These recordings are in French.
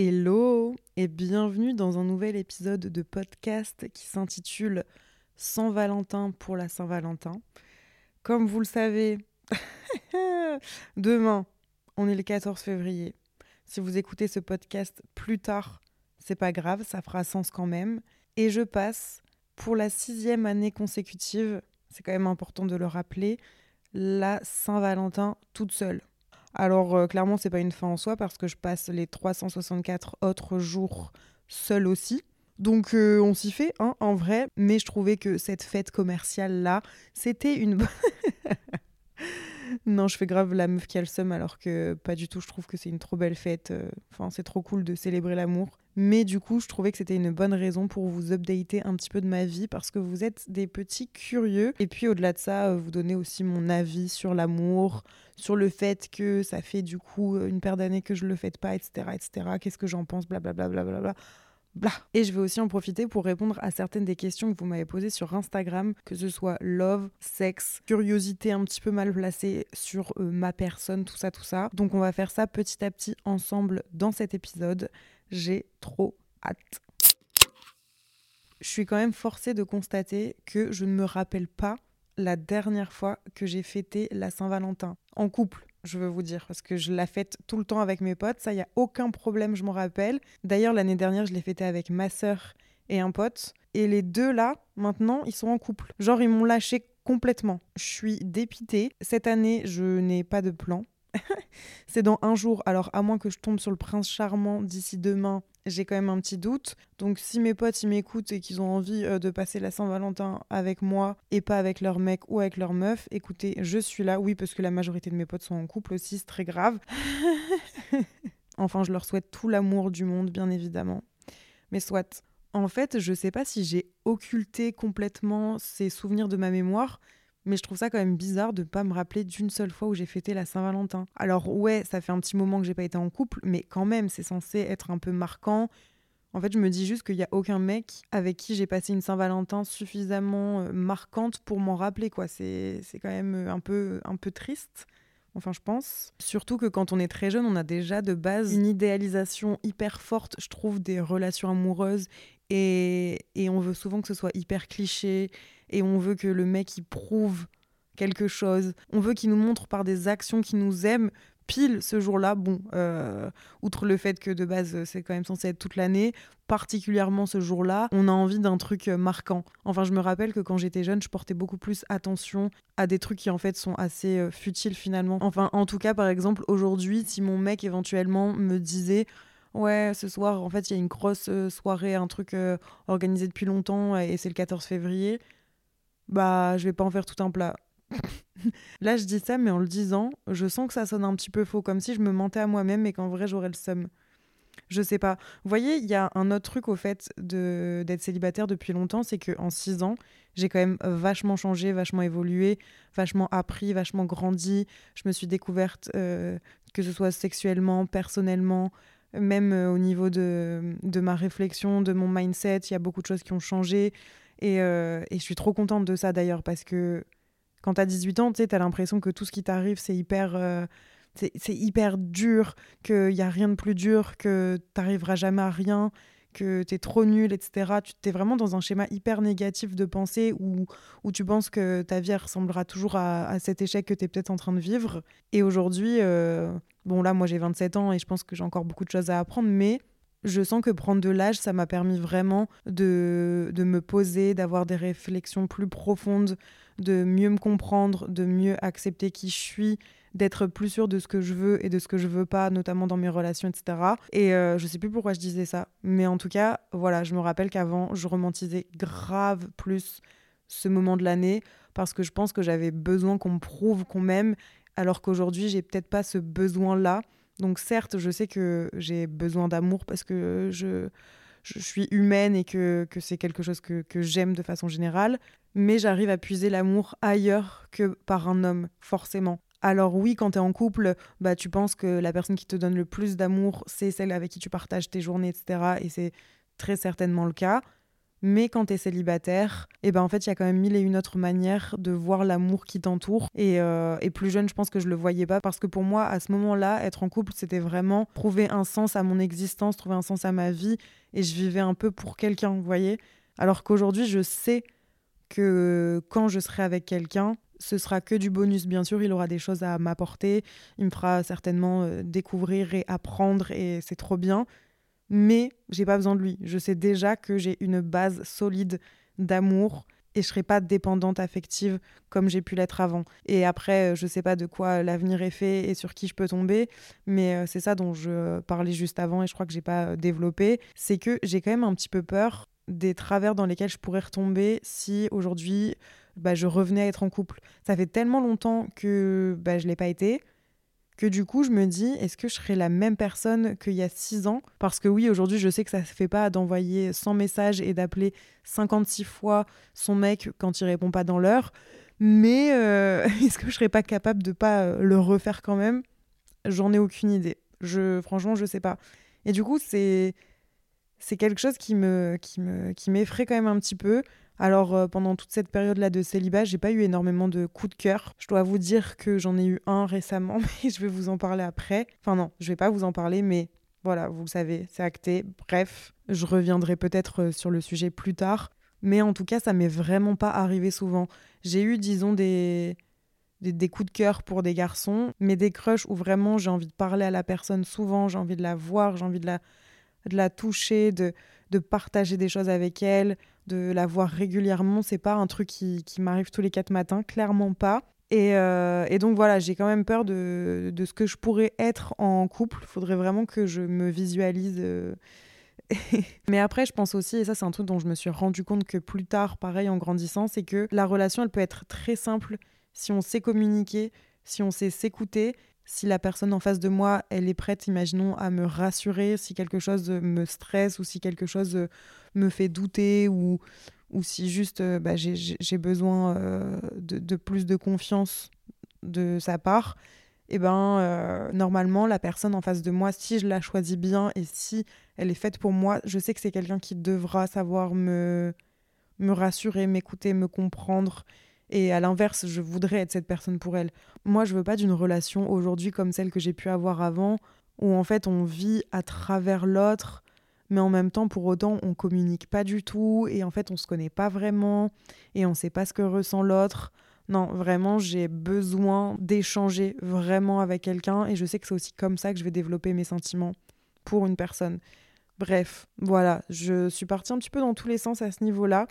Hello et bienvenue dans un nouvel épisode de podcast qui s'intitule Saint Valentin pour la Saint-Valentin. Comme vous le savez, demain, on est le 14 février. Si vous écoutez ce podcast plus tard, c'est pas grave, ça fera sens quand même. Et je passe pour la sixième année consécutive, c'est quand même important de le rappeler, la Saint-Valentin toute seule. Alors euh, clairement, c'est pas une fin en soi parce que je passe les 364 autres jours seule aussi. Donc euh, on s'y fait, hein, en vrai. Mais je trouvais que cette fête commerciale là, c'était une. non, je fais grave la meuf qui a le seum alors que pas du tout. Je trouve que c'est une trop belle fête. euh, Enfin, c'est trop cool de célébrer l'amour. Mais du coup, je trouvais que c'était une bonne raison pour vous updater un petit peu de ma vie parce que vous êtes des petits curieux. Et puis au-delà de ça, euh, vous donner aussi mon avis sur l'amour, sur le fait que ça fait du coup une paire d'années que je le fais pas, etc. etc. Qu'est-ce que j'en pense, blablabla. Bla, bla, bla, bla. Et je vais aussi en profiter pour répondre à certaines des questions que vous m'avez posées sur Instagram, que ce soit love, sexe, curiosité un petit peu mal placée sur euh, ma personne, tout ça, tout ça. Donc on va faire ça petit à petit ensemble dans cet épisode. J'ai trop hâte. Je suis quand même forcée de constater que je ne me rappelle pas la dernière fois que j'ai fêté la Saint-Valentin en couple je veux vous dire, parce que je la fête tout le temps avec mes potes, ça, il y a aucun problème, je m'en rappelle. D'ailleurs, l'année dernière, je l'ai fêté avec ma sœur et un pote, et les deux là, maintenant, ils sont en couple. Genre, ils m'ont lâché complètement. Je suis dépitée. Cette année, je n'ai pas de plan. C'est dans un jour, alors à moins que je tombe sur le prince charmant d'ici demain, j'ai quand même un petit doute. Donc si mes potes ils m'écoutent et qu'ils ont envie euh, de passer la Saint-Valentin avec moi et pas avec leur mec ou avec leur meuf, écoutez, je suis là. Oui, parce que la majorité de mes potes sont en couple aussi, c'est très grave. enfin, je leur souhaite tout l'amour du monde, bien évidemment. Mais soit. En fait, je sais pas si j'ai occulté complètement ces souvenirs de ma mémoire, mais je trouve ça quand même bizarre de pas me rappeler d'une seule fois où j'ai fêté la Saint-Valentin. Alors ouais, ça fait un petit moment que j'ai pas été en couple, mais quand même, c'est censé être un peu marquant. En fait, je me dis juste qu'il y a aucun mec avec qui j'ai passé une Saint-Valentin suffisamment euh, marquante pour m'en rappeler, quoi. C'est c'est quand même euh, un peu, un peu triste. Enfin, je pense. Surtout que quand on est très jeune, on a déjà de base une idéalisation hyper forte, je trouve, des relations amoureuses. Et, on veut souvent que ce soit hyper cliché. Et on veut que le mec, il prouve quelque chose. On veut qu'il nous montre par des actions qu'il nous aime pile ce jour-là. Bon, euh, outre le fait que de base, c'est quand même censé être toute l'année, particulièrement ce jour-là, on a envie d'un truc euh, marquant. Enfin, je me rappelle que quand j'étais jeune, je portais beaucoup plus attention à des trucs qui en fait sont assez euh, futiles finalement. Enfin, en tout cas, par exemple, aujourd'hui, si mon mec éventuellement me disait Ouais, ce soir, en fait, il y a une grosse euh, soirée, un truc euh, organisé depuis longtemps et c'est le 14 février. Bah, je vais pas en faire tout un plat. Là, je dis ça, mais en le disant, je sens que ça sonne un petit peu faux, comme si je me mentais à moi-même et qu'en vrai, j'aurais le seum. Je sais pas. Vous voyez, il y a un autre truc au fait de d'être célibataire depuis longtemps, c'est que en six ans, j'ai quand même vachement changé, vachement évolué, vachement appris, vachement grandi. Je me suis découverte, euh, que ce soit sexuellement, personnellement, même euh, au niveau de, de ma réflexion, de mon mindset. Il y a beaucoup de choses qui ont changé. Et, euh, et je suis trop contente de ça d'ailleurs, parce que quand t'as 18 ans, tu t'as l'impression que tout ce qui t'arrive, c'est hyper. euh, c'est hyper dur, qu'il n'y a rien de plus dur, que t'arriveras jamais à rien, que tu es trop nul, etc. Tu es vraiment dans un schéma hyper négatif de pensée où, où tu penses que ta vie ressemblera toujours à, cet échec que tu es peut-être en train de vivre. Et aujourd'hui, euh, bon là, moi j'ai 27 ans et je pense que j'ai encore beaucoup de choses à apprendre, mais je sens que prendre de l'âge, ça m'a permis vraiment de, de me poser, d'avoir des réflexions plus profondes, de mieux me comprendre, de mieux accepter qui je suis, d'être plus sûre de ce que je veux et de ce que je veux pas, notamment dans mes relations, etc. Et euh, je sais plus pourquoi je disais ça, mais en tout cas, voilà, je me rappelle qu'avant, je romantisais grave plus ce moment de l'année parce que je pense que j'avais besoin qu'on me prouve qu'on m'aime, alors qu'aujourd'hui, j'ai peut-être pas ce besoin-là. Donc certes, je sais que j'ai besoin d'amour parce que je, je suis humaine et que, que c'est quelque chose que, que j'aime de façon générale, mais j'arrive à puiser l'amour ailleurs que par un homme, forcément. Alors oui, quand tu es en couple, bah, tu penses que la personne qui te donne le plus d'amour, c'est celle avec qui tu partages tes journées, etc. Et c'est très certainement le cas. Mais quand tu es célibataire, et eh ben en fait, il y a quand même mille et une autres manières de voir l'amour qui t'entoure. Euh, et, plus jeune, je pense que je le voyais pas parce que pour moi, à ce moment-là, être en couple, c'était vraiment trouver un sens à mon existence, trouver un sens à ma vie. Et je vivais un peu pour quelqu'un, vous voyez. Alors qu'aujourd'hui, je sais que quand je serai avec quelqu'un, ce sera que du bonus, bien sûr. Il aura des choses à m'apporter. Il me fera certainement euh, découvrir et apprendre et c'est trop bien mais j'ai pas besoin de lui. Je sais déjà que j'ai une base solide d'amour et je serai pas dépendante affective comme j'ai pu l'être avant. Et après, euh, je sais pas de quoi l'avenir est fait et sur qui je peux tomber, mais euh, c'est ça dont je parlais juste avant et je crois que j'ai pas développé, c'est que j'ai quand même un petit peu peur des travers dans lesquels je pourrais retomber si aujourd'hui bah, je revenais à être en couple. Ça fait tellement longtemps que bah, je l'ai pas été que du coup, je me dis, est-ce que je serais la même personne qu'il y a six ans? Parce que oui, aujourd'hui, je sais que ça ne se fait pas d'envoyer 100 messages et d'appeler 56 fois son mec quand il répond pas dans l'heure. Mais euh, est-ce que je serais pas capable de pas euh, le refaire quand même? J'en ai aucune idée. Je, franchement, je sais pas. Et du coup, c'est c'est quelque chose qui me qui me qui m'effraie quand même un petit peu alors euh, pendant toute cette période-là de célibat, j'ai pas eu énormément de coups de cœur. Je dois vous dire que j'en ai eu un récemment, mais je vais vous en parler après. Enfin non, je vais pas vous en parler, mais voilà, vous le savez, c'est acté. Bref, je reviendrai peut-être euh, sur le sujet plus tard. Mais en tout cas, ça m'est vraiment pas arrivé souvent. J'ai eu, disons, des, des, coups de cœur pour des garçons, mais des crushs où vraiment j'ai envie de parler à la personne souvent, j'ai envie de la voir, j'ai envie de la, de la toucher, de, de partager des choses avec elle, de la voir régulièrement. C'est pas un truc qui, m'arrive tous les quatre matins, clairement pas. Euh, et, donc voilà, j'ai quand même peur de, ce que je pourrais être en couple. Il faudrait vraiment que je me visualise. Euh. Mais après, je pense aussi, et ça c'est un truc dont je me suis rendu compte que plus tard, pareil en grandissant, c'est que la relation, elle peut être très simple si on sait communiquer, si on sait s'écouter si la personne en face de moi, elle est prête, imaginons, à me rassurer si quelque chose me stresse ou si quelque chose me fait douter ou, ou si juste euh, bah, j'ai besoin euh, de, plus de confiance de sa part, et eh ben euh, normalement la personne en face de moi, si je la choisis bien et si elle est faite pour moi, je sais que c'est quelqu'un qui devra savoir me, me rassurer, m'écouter, me comprendre et à l'inverse, je voudrais être cette personne pour elle. Moi, je veux pas d'une relation aujourd'hui comme celle que j'ai pu avoir avant, où en fait on vit à travers l'autre, mais en même temps, pour autant, on communique pas du tout, et en fait, on se connaît pas vraiment, et on sait pas ce que ressent l'autre. Non, vraiment, j'ai besoin d'échanger vraiment avec quelqu'un, et je sais que c'est aussi comme ça que je vais développer mes sentiments pour une personne. Bref, voilà, je suis partie un petit peu dans tous les sens à ce niveau-là.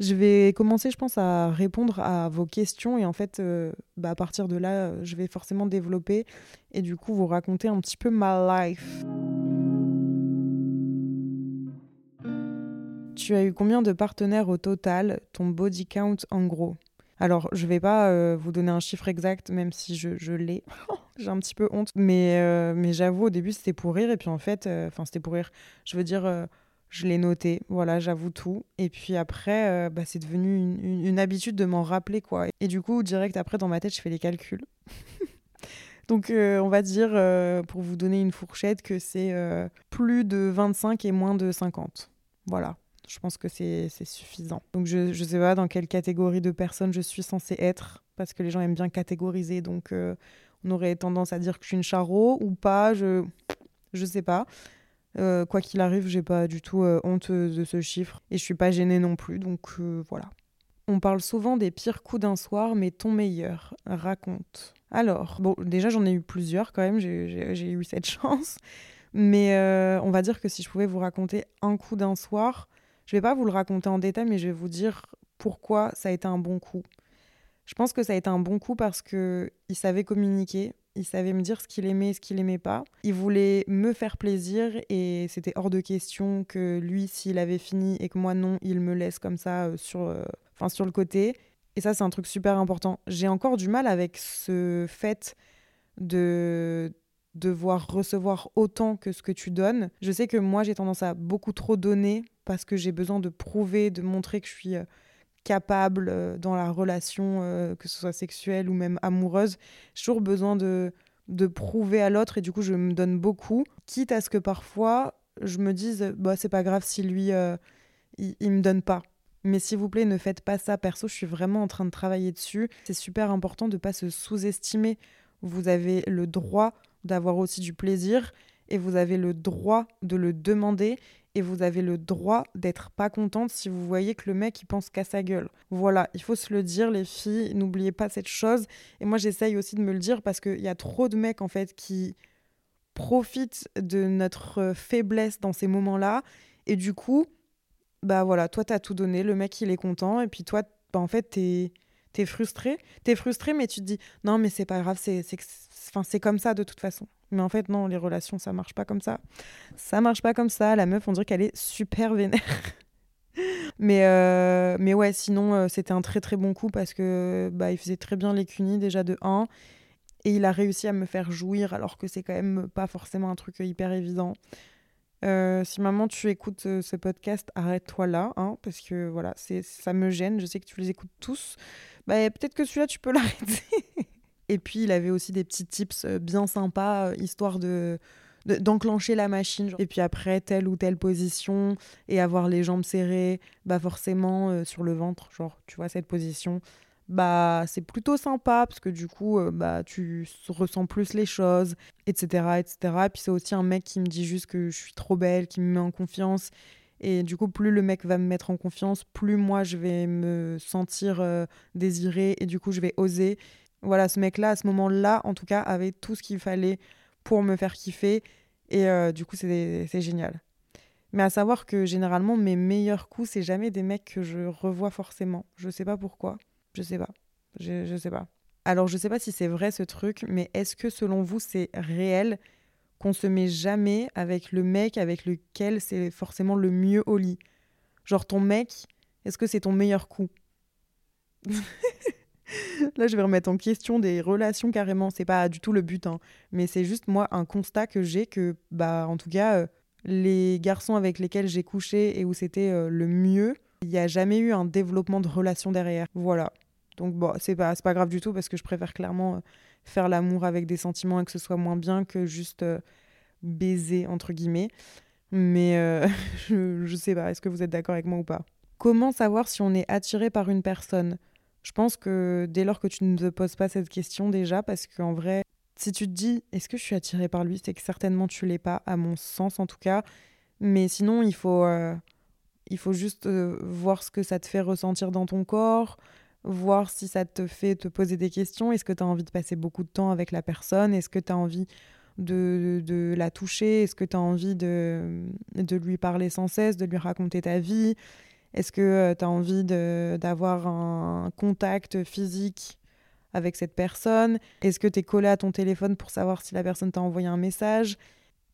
Je vais commencer, je pense, à répondre à vos questions et en fait, euh, bah, à partir de là, euh, je vais forcément développer et du coup vous raconter un petit peu ma life. Tu as eu combien de partenaires au total, ton body count en gros? Alors, je vais pas euh, vous donner un chiffre exact, même si je, l'ai. J'ai un petit peu honte. Mais, mais j'avoue, au début, c'était pour rire. Et puis, en fait, enfin, c'était pour rire. Je veux dire, je l'ai noté, voilà, j'avoue tout. Et puis après, euh, bah, c'est devenu une, habitude de m'en rappeler, quoi. Et du coup, direct après, dans ma tête, je fais les calculs. Donc, euh, on va dire, euh, pour vous donner une fourchette, que c'est plus de 25 et moins de 50. Voilà, je pense que c'est suffisant. Donc, je ne sais pas dans quelle catégorie de personnes je suis censée être, parce que les gens aiment bien catégoriser. Donc, on aurait tendance à dire que je suis une charreau ou pas, je ne sais pas. Euh, quoi qu'il arrive, j'ai pas du tout euh, honte de ce chiffre et je suis pas gênée non plus, donc euh, voilà. On parle souvent des pires coups d'un soir, mais ton meilleur, raconte. Alors, bon, déjà j'en ai eu plusieurs quand même, j'ai eu cette chance, mais on va dire que si je pouvais vous raconter un coup d'un soir, je vais pas vous le raconter en détail, mais je vais vous dire pourquoi ça a été un bon coup. Je pense que ça a été un bon coup parce que il savait communiquer, il savait me dire ce qu'il aimait et ce qu'il aimait pas. Il voulait me faire plaisir et c'était hors de question que lui, s'il avait fini et que moi non, il me laisse comme ça euh, sur, euh, sur le côté. Et ça, c'est un truc super important. J'ai encore du mal avec ce fait de devoir recevoir autant que ce que tu donnes. Je sais que moi, j'ai tendance à beaucoup trop donner parce que j'ai besoin de prouver, de montrer que je suis euh, capable euh, dans la relation, euh, que ce soit sexuelle ou même amoureuse. J'ai toujours besoin de, de prouver à l'autre et du coup, je me donne beaucoup, quitte à ce que parfois, je me dise, bah, c'est pas grave si lui, euh, il, il me donne pas. Mais s'il vous plaît, ne faites pas ça. Perso, je suis vraiment en train de travailler dessus. C'est super important de ne pas se sous-estimer. Vous avez le droit d'avoir aussi du plaisir et vous avez le droit de le demander et vous avez le droit d'être pas contente si vous voyez que le mec il pense qu'à sa gueule. Voilà, il faut se le dire les filles, n'oubliez pas cette chose et moi j'essaye aussi de me le dire parce qu'il y a trop de mecs en fait qui profitent de notre faiblesse dans ces moments-là et du coup bah voilà, toi t'as tout donné, le mec il est content et puis toi bah, en fait t'es t'es frustré, t'es frustré mais tu te dis non mais c'est pas grave, c'est c'est comme ça de toute façon. Mais en fait, non, les relations, ça marche pas comme ça. Ça marche pas comme ça. La meuf, on dirait qu'elle est super vénère. mais, euh, mais ouais, sinon, euh, c'était un très très bon coup parce que bah, il faisait très bien les cunis déjà de 1. Et il a réussi à me faire jouir alors que c'est quand même pas forcément un truc hyper évident. Euh, si maman tu écoutes ce podcast, arrête-toi là, hein, parce que voilà, c'est ça me gêne. Je sais que tu les écoutes tous. Bah, peut-être que celui-là tu peux l'arrêter. Et puis, il avait aussi des petits tips euh, bien sympas, euh, histoire de d'enclencher la machine. Et puis après, telle ou telle position, et avoir les jambes serrées, bah forcément, euh, sur le ventre, genre, tu vois, cette position, bah c'est plutôt sympa, parce que du coup, bah tu ressens plus les choses, etc., etc. Et puis c'est aussi un mec qui me dit juste que je suis trop belle, qui me met en confiance. Et du coup, plus le mec va me mettre en confiance, plus moi je vais me sentir désirée et du coup je vais oser. Voilà, ce mec-là, à ce moment-là, en tout cas, avait tout ce qu'il fallait pour me faire kiffer. Et euh, du coup, c'est génial. Mais à savoir que généralement, mes meilleurs coups, c'est jamais des mecs que je revois forcément. Je sais pas pourquoi. Je sais pas. Je, je sais pas. Alors, je sais pas si c'est vrai ce truc, mais est-ce que selon vous, c'est réel qu'on se met jamais avec le mec avec lequel c'est forcément le mieux au lit? Genre, ton mec, est-ce que c'est ton meilleur coup? Là, je vais remettre en question des relations carrément. C'est pas du tout le but, hein. mais c'est juste moi un constat que j'ai que, bah, en tout cas, euh, les garçons avec lesquels j'ai couché et où c'était euh, le mieux, il n'y a jamais eu un développement de relation derrière. Voilà. Donc, bon, c'est pas, pas grave du tout parce que je préfère clairement euh, faire l'amour avec des sentiments et que ce soit moins bien que juste baiser, entre guillemets. Mais je, je sais pas, est-ce que vous êtes d'accord avec moi ou pas? Comment savoir si on est attiré par une personne? Je pense que dès lors que tu ne te poses pas cette question déjà, parce qu'en vrai, si tu te dis est-ce que je suis attirée par lui, c'est que certainement tu l'es pas, à mon sens en tout cas. Mais sinon, il faut, euh, il faut juste euh, voir ce que ça te fait ressentir dans ton corps, voir si ça te fait te poser des questions. Est-ce que tu as envie de passer beaucoup de temps avec la personne? Est-ce que tu as envie de, de, la toucher? Est-ce que tu as envie de, de lui parler sans cesse, de lui raconter ta vie? Est-ce que euh, tu as envie d'avoir un contact physique avec cette personne? Est-ce que tu es collé à ton téléphone pour savoir si la personne t'a envoyé un message?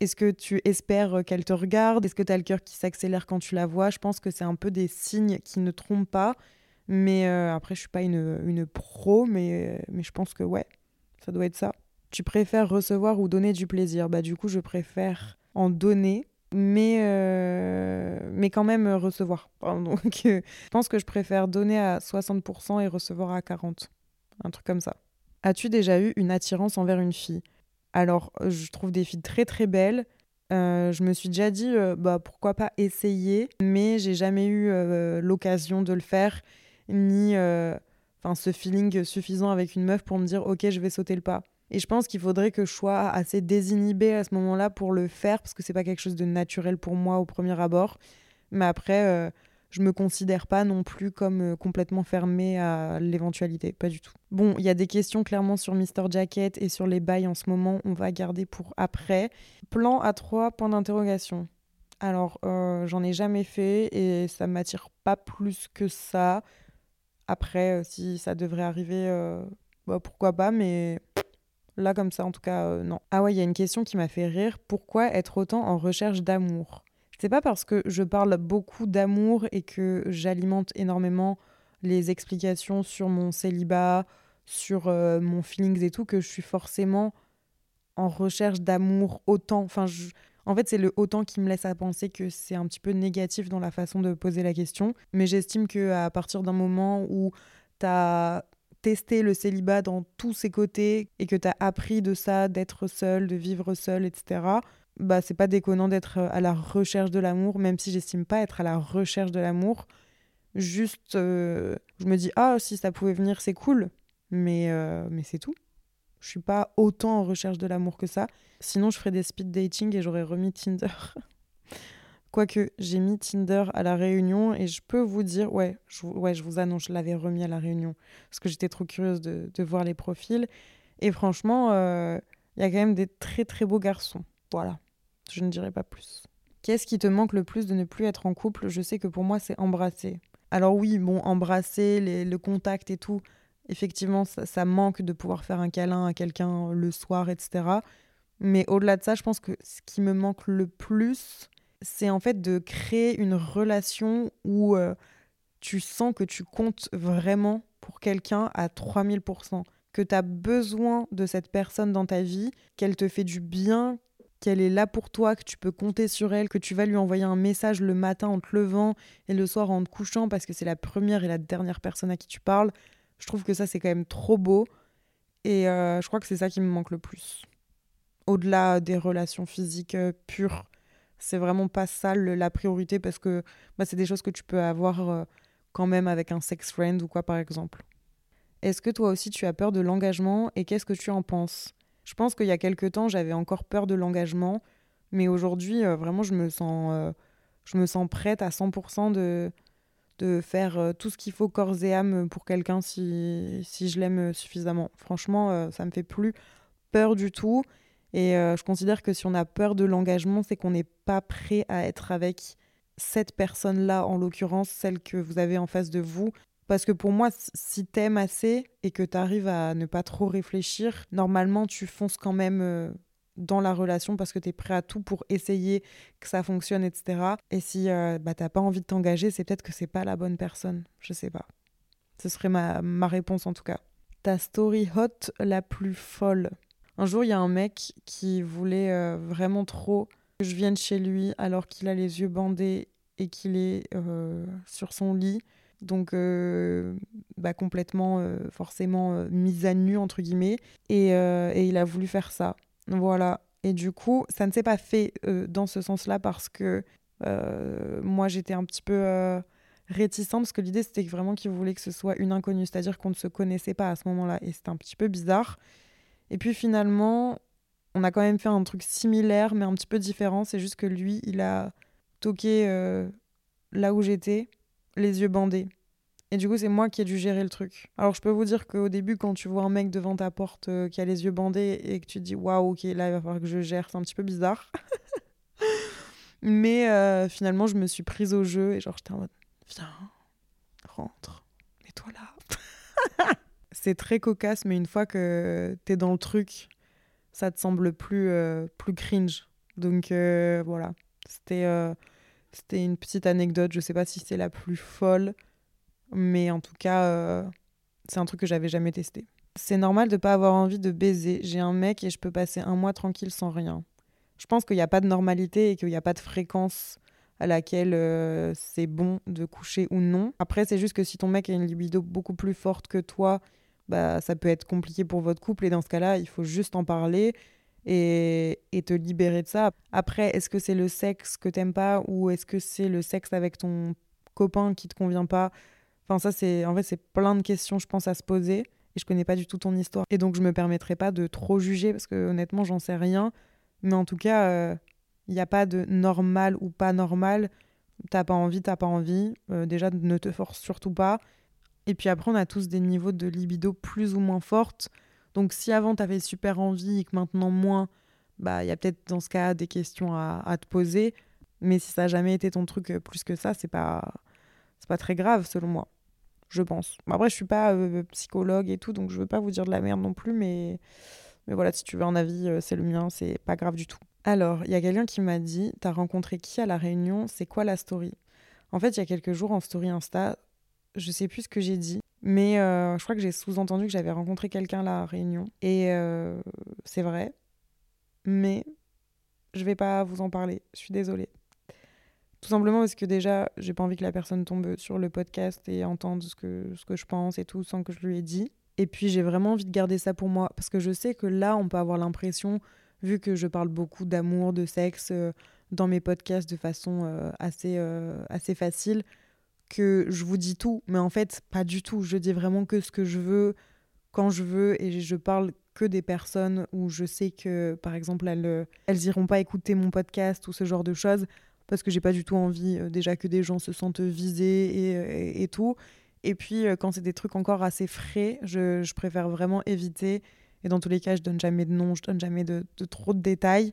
Est-ce que tu espères qu'elle te regarde? Est-ce que tu as le cœur qui s'accélère quand tu la vois? Je pense que c'est un peu des signes qui ne trompent pas. Mais euh, après, je suis pas une, une pro, mais, mais je pense que ouais, ça doit être ça. Tu préfères recevoir ou donner du plaisir? Bah du coup, je préfère en donner mais, euh, mais quand même euh, recevoir. Donc, euh, je pense que je préfère donner à 60% et recevoir à 40%. Un truc comme ça. As-tu déjà eu une attirance envers une fille? Alors, je trouve des filles très très belles. je me suis déjà dit, bah, pourquoi pas essayer, mais j'ai jamais eu l'occasion de le faire, ni enfin ce feeling suffisant avec une meuf pour me dire, ok, je vais sauter le pas. Et je pense qu'il faudrait que je sois assez désinhibée à ce moment-là pour le faire, parce que c'est pas quelque chose de naturel pour moi au premier abord. Mais après, euh, je me considère pas non plus comme euh, complètement fermée à l'éventualité, pas du tout. Bon, il y a des questions clairement sur Mr. Jacket et sur les bails en ce moment, on va garder pour après. Plan à trois points d'interrogation. Alors, euh, j'en ai jamais fait et ça m'attire pas plus que ça. Après, si ça devrait arriver, bah, pourquoi pas, mais Là, comme ça, en tout cas, euh, non. Ah ouais, il y a une question qui m'a fait rire. Pourquoi être autant en recherche d'amour? C'est pas parce que je parle beaucoup d'amour et que j'alimente énormément les explications sur mon célibat, sur euh, mon feelings et tout, que je suis forcément en recherche d'amour autant. Enfin, En fait, c'est le autant qui me laisse à penser que c'est un petit peu négatif dans la façon de poser la question. Mais j'estime qu'à partir d'un moment où tu as testé le célibat dans tous ses côtés et que tu as appris de ça, d'être seul, de vivre seul, etc., bah c'est pas déconnant d'être euh, à la recherche de l'amour, même si j'estime pas être à la recherche de l'amour. Juste, euh, je me dis, ah, si ça pouvait venir, c'est cool, mais, euh, mais c'est tout. Je suis pas autant en recherche de l'amour que ça. Sinon, je ferais des speed dating et j'aurais remis Tinder. Quoique j'ai mis Tinder à la réunion et je peux vous dire, ouais, je, ouais, je vous annonce, je l'avais remis à la réunion parce que j'étais trop curieuse de, voir les profils. Et franchement, euh, il y a quand même des très très beaux garçons. Voilà, je ne dirai pas plus. Qu'est-ce qui te manque le plus de ne plus être en couple? Je sais que pour moi, c'est embrasser. Alors oui, bon, embrasser, le contact et tout, effectivement, ça, manque de pouvoir faire un câlin à quelqu'un le soir, etc. Mais au-delà de ça, je pense que ce qui me manque le plus, c'est en fait de créer une relation où euh, tu sens que tu comptes vraiment pour quelqu'un à 3000%, que tu as besoin de cette personne dans ta vie, qu'elle te fait du bien, qu'elle est là pour toi, que tu peux compter sur elle, que tu vas lui envoyer un message le matin en te levant et le soir en te couchant parce que c'est la première et la dernière personne à qui tu parles. Je trouve que ça, c'est quand même trop beau. Et euh, je crois que c'est ça qui me manque le plus. Au-delà des relations physiques euh, pures c'est vraiment pas ça la priorité parce que bah, c'est des choses que tu peux avoir euh, quand même avec un sex friend ou quoi par exemple. Est-ce que toi aussi tu as peur de l'engagement et qu'est-ce que tu en penses? Je pense qu'il y a quelques temps j'avais encore peur de l'engagement, mais aujourd'hui euh, vraiment je me sens euh, je me sens prête à 100% de de faire tout ce qu'il faut corps et âme pour quelqu'un si, si je l'aime suffisamment. Franchement, ça me fait plus peur du tout. Et euh, je considère que si on a peur de l'engagement, c'est qu'on n'est pas prêt à être avec cette personne-là, en l'occurrence celle que vous avez en face de vous. Parce que pour moi, si t'aimes assez et que t'arrives à ne pas trop réfléchir, normalement tu fonces quand même euh, dans la relation parce que t'es prêt à tout pour essayer que ça fonctionne, etc. Et si euh, bah, t'as pas envie de t'engager, c'est peut-être que c'est pas la bonne personne. Je sais pas. Ce serait ma, ma réponse en tout cas. Ta story hot la plus folle. Un jour, il y a un mec qui voulait euh, vraiment trop que je vienne chez lui alors qu'il a les yeux bandés et qu'il est euh, sur son lit. Donc, euh, bah, complètement, forcément, mise à nu, entre guillemets. Et, et, il a voulu faire ça. Voilà. Et du coup, ça ne s'est pas fait dans ce sens-là parce que moi, j'étais un petit peu réticente parce que l'idée, c'était vraiment qu'il voulait que ce soit une inconnue. C'est-à-dire qu'on ne se connaissait pas à ce moment-là. Et c'était un petit peu bizarre. Et puis finalement, on a quand même fait un truc similaire, mais un petit peu différent. C'est juste que lui, il a toqué euh, là où j'étais, les yeux bandés. Et du coup, c'est moi qui ai dû gérer le truc. Alors, je peux vous dire qu'au début, quand tu vois un mec devant ta porte euh, qui a les yeux bandés et que tu te dis waouh, ok, là, il va falloir que je gère, c'est un petit peu bizarre. Mais euh, finalement, je me suis prise au jeu et genre, j'étais en mode viens, rentre, mets-toi là. c'est très cocasse, mais une fois que t'es dans le truc, ça te semble plus, euh, plus cringe. Donc euh, voilà, c'était euh, c'était une petite anecdote. Je sais pas si c'est la plus folle, mais en tout cas, c'est un truc que j'avais jamais testé. C'est normal de pas avoir envie de baiser. J'ai un mec et je peux passer un mois tranquille sans rien. Je pense qu'il n'y a pas de normalité et qu'il n'y a pas de fréquence à laquelle c'est bon de coucher ou non. Après, c'est juste que si ton mec a une libido beaucoup plus forte que toi bah, ça peut être compliqué pour votre couple. Et dans ce cas-là, il faut juste en parler et, et te libérer de ça. Après, est-ce que c'est le sexe que t'aimes pas ou est-ce que c'est le sexe avec ton copain qui te convient pas? Enfin, ça, c'est en fait, c'est plein de questions, je pense, à se poser. et je connais pas du tout ton histoire. Et donc je me permettrai pas de trop juger parce que honnêtement j'en sais rien. Mais en tout cas, il n'y a pas de normal ou pas normal. T'as pas envie, t'as pas envie. déjà, ne te force surtout pas. Et puis après, on a tous des niveaux de libido plus ou moins fortes. Donc si avant tu avais super envie et que maintenant moins, bah il y a peut-être dans ce cas des questions à, te poser. Mais si ça n'a jamais été ton truc euh, plus que ça, c'est pas c'est pas très grave selon moi, je pense. Après, je suis pas euh, psychologue et tout, donc je veux pas vous dire de la merde non plus, mais mais voilà, si tu veux un avis, euh, c'est le mien, c'est pas grave du tout. Alors, il y a quelqu'un qui m'a dit, t'as rencontré qui à la réunion? C'est quoi la story? En fait, il y a quelques jours en story Insta, je sais plus ce que j'ai dit, mais euh, je crois que j'ai sous-entendu que j'avais rencontré quelqu'un à la Réunion. Et euh, c'est vrai. Mais je vais pas vous en parler. Je suis désolée. Tout simplement parce que déjà, j'ai pas envie que la personne tombe sur le podcast et entende ce que, ce que je pense et tout sans que je lui ai dit. Et puis j'ai vraiment envie de garder ça pour moi parce que je sais que là, on peut avoir l'impression, vu que je parle beaucoup d'amour, de sexe euh, dans mes podcasts de façon assez, assez facile, que je vous dis tout, mais en fait, pas du tout. Je dis vraiment que ce que je veux, quand je veux, et je parle que des personnes où je sais que, par exemple, elles, euh, elles iront pas écouter mon podcast ou ce genre de choses, parce que j'ai pas du tout envie euh, déjà que des gens se sentent visés et, et, tout. Et puis, euh, quand c'est des trucs encore assez frais, je, je, préfère vraiment éviter. Et dans tous les cas, je donne jamais de nom, je donne jamais de, de trop de détails.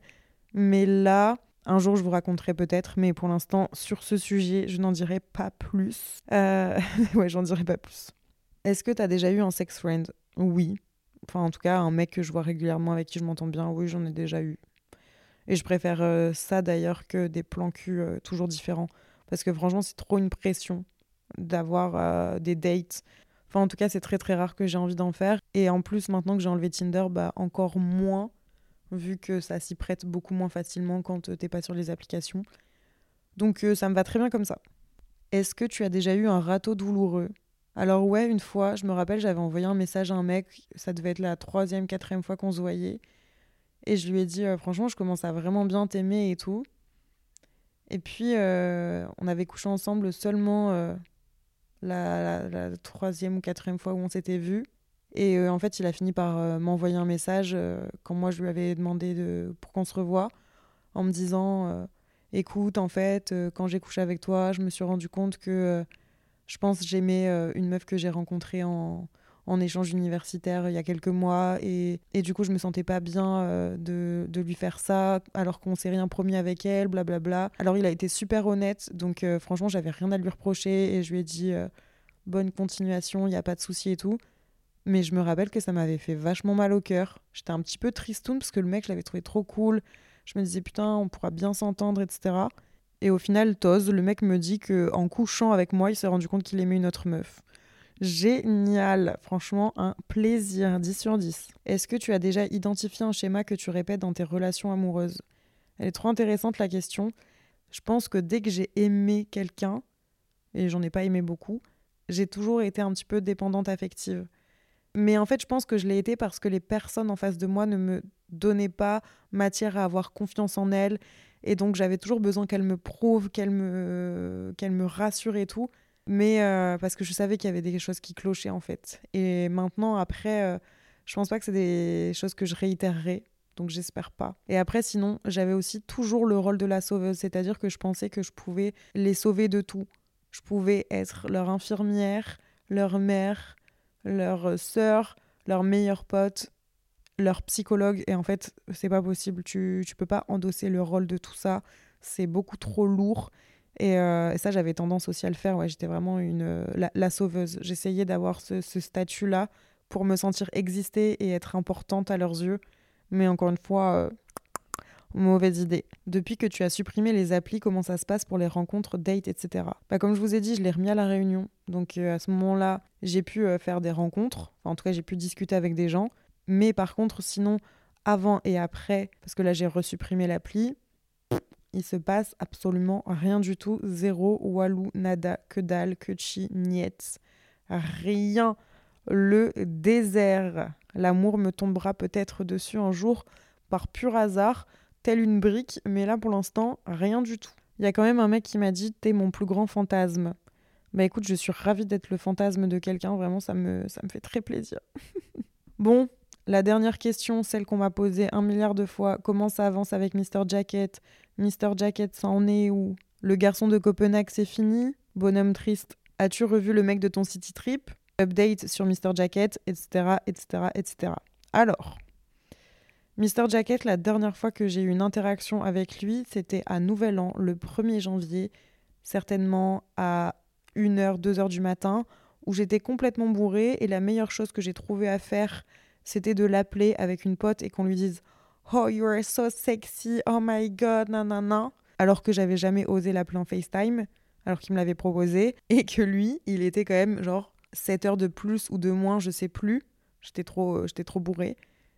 Mais là, un jour, je vous raconterai peut-être, mais pour l'instant, sur ce sujet, je n'en dirai pas plus. Euh... ouais, j'en dirai pas plus. Est-ce que tu as déjà eu un sex friend? Oui. Enfin, en tout cas, un mec que je vois régulièrement, avec qui je m'entends bien, oui, j'en ai déjà eu. Et je préfère euh, ça d'ailleurs que des plans cul euh, toujours différents. Parce que franchement, c'est trop une pression d'avoir euh, des dates. Enfin, en tout cas, c'est très très rare que j'ai envie d'en faire. Et en plus, maintenant que j'ai enlevé Tinder, bah encore moins vu que ça s'y prête beaucoup moins facilement quand euh, t'es pas sur les applications. Donc euh, ça me va très bien comme ça. Est-ce que tu as déjà eu un râteau douloureux? Alors ouais, une fois, je me rappelle, j'avais envoyé un message à un mec, ça devait être la troisième, quatrième fois qu'on se voyait, et je lui ai dit, euh, franchement, je commence à vraiment bien t'aimer et tout. Et puis, on avait couché ensemble seulement la, la, troisième ou quatrième fois où on s'était vus. Et euh, en fait, il a fini par euh, m'envoyer un message euh, quand moi je lui avais demandé de, pour qu'on se revoie, en me disant Écoute, en fait, quand j'ai couché avec toi, je me suis rendu compte que je pense j'aimais une meuf que j'ai rencontrée en, échange universitaire il y a quelques mois. Et, du coup, je me sentais pas bien de, de, lui faire ça, alors qu'on s'est rien promis avec elle, blablabla. Alors, il a été super honnête, donc franchement, j'avais rien à lui reprocher. Et je lui ai dit Bonne continuation, il n'y a pas de souci et tout. Mais je me rappelle que ça m'avait fait vachement mal au cœur. J'étais un petit peu tristoun parce que le mec, je trouvé trop cool. Je me disais, putain, on pourra bien s'entendre, etc. Et au final, Toz, le mec me dit que en couchant avec moi, il s'est rendu compte qu'il aimait une autre meuf. Génial, franchement, un plaisir, 10 sur 10. Est-ce que tu as déjà identifié un schéma que tu répètes dans tes relations amoureuses? Elle est trop intéressante la question. Je pense que dès que j'ai aimé quelqu'un, et j'en ai pas aimé beaucoup, j'ai toujours été un petit peu dépendante affective. Mais en fait, je pense que je l'ai été parce que les personnes en face de moi ne me donnaient pas matière à avoir confiance en elles. Et donc, j'avais toujours besoin qu'elles me prouvent, qu'elles me, qu'elles me rassurent et tout. Mais euh, parce que je savais qu'il y avait des choses qui clochaient, en fait. Et maintenant, après, euh, je pense pas que c'est des choses que je réitérerai. Donc, j'espère pas. Et après, sinon, j'avais aussi toujours le rôle de la sauveuse. C'est-à-dire que je pensais que je pouvais les sauver de tout. Je pouvais être leur infirmière, leur mère, leur sœur, leur meilleur pote, leur psychologue. Et en fait, c'est pas possible. Tu, tu peux pas endosser le rôle de tout ça. C'est beaucoup trop lourd. Et, euh, ça, j'avais tendance aussi à le faire. Ouais, J'étais vraiment une, la, sauveuse. J'essayais d'avoir ce, statut-là pour me sentir exister et être importante à leurs yeux. Mais encore une fois, euh, Mauvaise idée. Depuis que tu as supprimé les applis, comment ça se passe pour les rencontres, dates, etc. Bah, comme je vous ai dit, je l'ai remis à la réunion. Donc euh, à ce moment-là, j'ai pu euh, faire des rencontres. en tout cas, j'ai pu discuter avec des gens. Mais par contre, sinon, avant et après, parce que là, j'ai resupprimé l'appli, il se passe absolument rien du tout. Zéro, walou, nada, que dalle, que chi, niet. Rien. Le désert. L'amour me tombera peut-être dessus un jour par pur hasard telle une brique, mais là pour l'instant, rien du tout. Il y a quand même un mec qui m'a dit T'es mon plus grand fantasme. Bah écoute, je suis ravie d'être le fantasme de quelqu'un, vraiment, ça me, fait très plaisir. bon, la dernière question, celle qu'on m'a posée un milliard de fois, comment ça avance avec Mr. Jacket? Mr. Jacket, ça est où? Le garçon de Copenhague, c'est fini? Bonhomme triste, as-tu revu le mec de ton city trip? Update sur Mr. Jacket, etc., etc., etc. Alors, Mr. Jacket, la dernière fois que j'ai eu une interaction avec lui, c'était à Nouvel An, le 1er janvier, certainement à 1h, 2h du matin, où j'étais complètement bourrée et la meilleure chose que j'ai trouvé à faire, c'était de l'appeler avec une pote et qu'on lui dise Oh, you are so sexy, oh my god, nanana. Alors que j'avais jamais osé l'appeler en FaceTime, alors qu'il me l'avait proposé, et que lui, il était quand même genre 7 heures de plus ou de moins, je sais plus. J'étais trop, j'étais trop bourrée.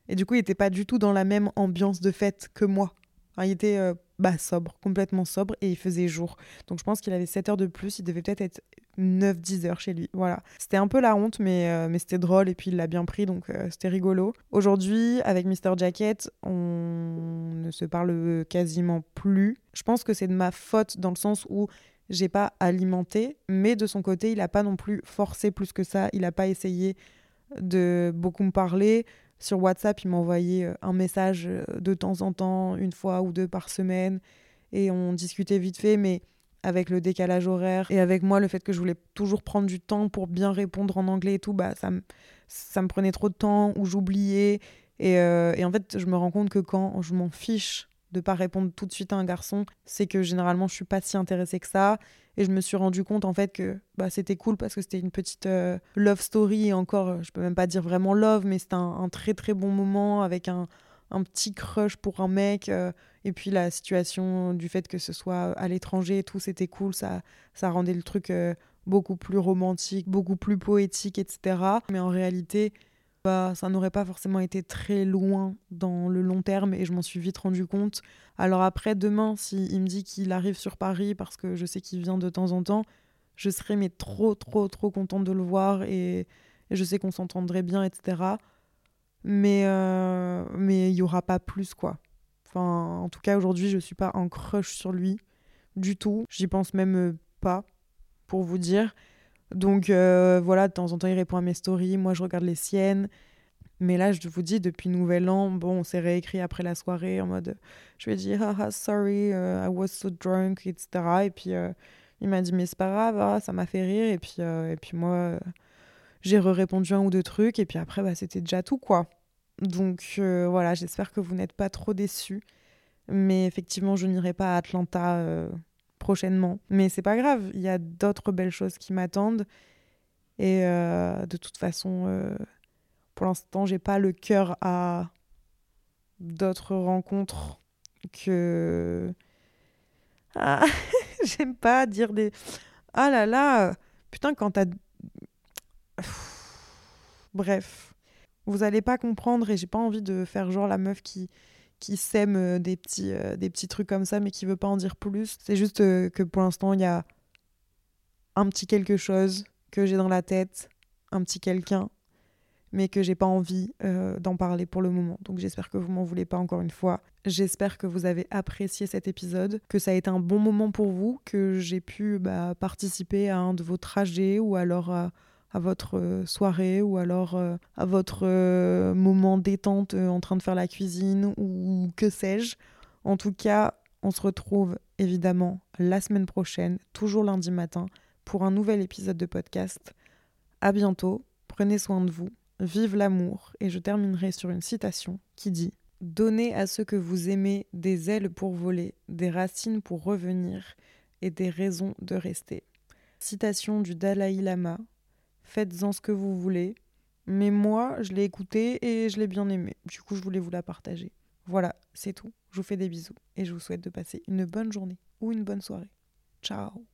Et du coup, il était pas du tout dans la même ambiance de fête que moi. il était euh, bah, sobre, complètement sobre, et il faisait jour. Donc je pense qu'il avait 7 heures de plus, il devait peut-être être 9-10 heures chez lui. Voilà. C'était un peu la honte, mais, euh, mais c'était drôle, et puis il l'a bien pris, donc euh, c'était rigolo. Aujourd'hui, avec Mr. Jacket, on ne se parle quasiment plus. Je pense que c'est de ma faute dans le sens où j'ai pas alimenté, mais de son côté, il a pas non plus forcé plus que ça, il a pas essayé de beaucoup me parler. Sur WhatsApp, il m'envoyait euh, un message euh, de temps en temps, une fois ou deux par semaine, et on discutait vite fait, mais avec le décalage horaire et avec moi le fait que je voulais toujours prendre du temps pour bien répondre en anglais et tout, bah ça me, ça me prenait trop de temps ou j'oubliais. Et, euh, et, en fait, je me rends compte que quand je m'en fiche de pas répondre tout de suite à un garçon, c'est que généralement je suis pas si intéressée que ça. Et je me suis rendu compte en fait que bah, c'était cool parce que c'était une petite euh, love story. Et encore, je peux même pas dire vraiment love, mais c'était un, très très bon moment avec un, un petit crush pour un mec. Euh, et puis la situation du fait que ce soit à l'étranger et tout, c'était cool. Ça, ça rendait le truc euh, beaucoup plus romantique, beaucoup plus poétique, etc. Mais en réalité, ça n'aurait pas forcément été très loin dans le long terme et je m'en suis vite rendu compte. Alors après, demain, s'il il me dit qu'il arrive sur Paris parce que je sais qu'il vient de temps en temps, je serais mais trop, trop, trop contente de le voir et, je sais qu'on s'entendrait bien, etc. Mais euh, mais il y aura pas plus, quoi. Enfin, en tout cas, aujourd'hui, je suis pas en crush sur lui du tout. J'y pense même euh, pas, pour vous dire. Donc euh, voilà, de temps en temps, il répond à mes stories, moi je regarde les siennes. Mais là, je vous dis, depuis Nouvel An, bon, on s'est réécrit après la soirée en mode, je lui ai dit, ah, sorry, uh, I was so drunk, etc. Et puis euh, il m'a dit, mais c'est pas grave, ah, ça m'a fait rire. Et puis, euh, et puis moi, j'ai répondu un ou deux trucs. Et puis après, bah, c'était déjà tout, quoi. Donc voilà, j'espère que vous n'êtes pas trop déçus. Mais effectivement, je n'irai pas à Atlanta prochainement. Mais c'est pas grave, il y a d'autres belles choses qui m'attendent. Et euh, de toute façon, euh, pour l'instant, j'ai pas le cœur à d'autres rencontres que. Ah, j'aime pas dire des. Ah là là, putain, quand t'as. Bref, vous allez pas comprendre et j'ai pas envie de faire genre la meuf qui qui sème euh, des petits, euh, des petits trucs comme ça, mais qui veut pas en dire plus. C'est juste euh, que pour l'instant, il y a un petit quelque chose que j'ai dans la tête, un petit quelqu'un, mais que j'ai pas envie d'en parler pour le moment. Donc j'espère que vous m'en voulez pas encore une fois. J'espère que vous avez apprécié cet épisode, que ça a été un bon moment pour vous, que j'ai pu bah, participer à un de vos trajets ou alors à votre euh, soirée ou alors euh, à votre euh, moment détente en train de faire la cuisine ou que sais-je. En tout cas, on se retrouve évidemment la semaine prochaine, toujours lundi matin, pour un nouvel épisode de podcast. À bientôt, prenez soin de vous, vive l'amour et je terminerai sur une citation qui dit Donnez à ceux que vous aimez des ailes pour voler, des racines pour revenir et des raisons de rester. Citation du Dalai Lama, faites-en ce que vous voulez. Mais moi, je l'ai écouté et je l'ai bien aimé. Du coup, je voulais vous la partager. Voilà, c'est tout. Je vous fais des bisous et je vous souhaite de passer une bonne journée ou une bonne soirée. Ciao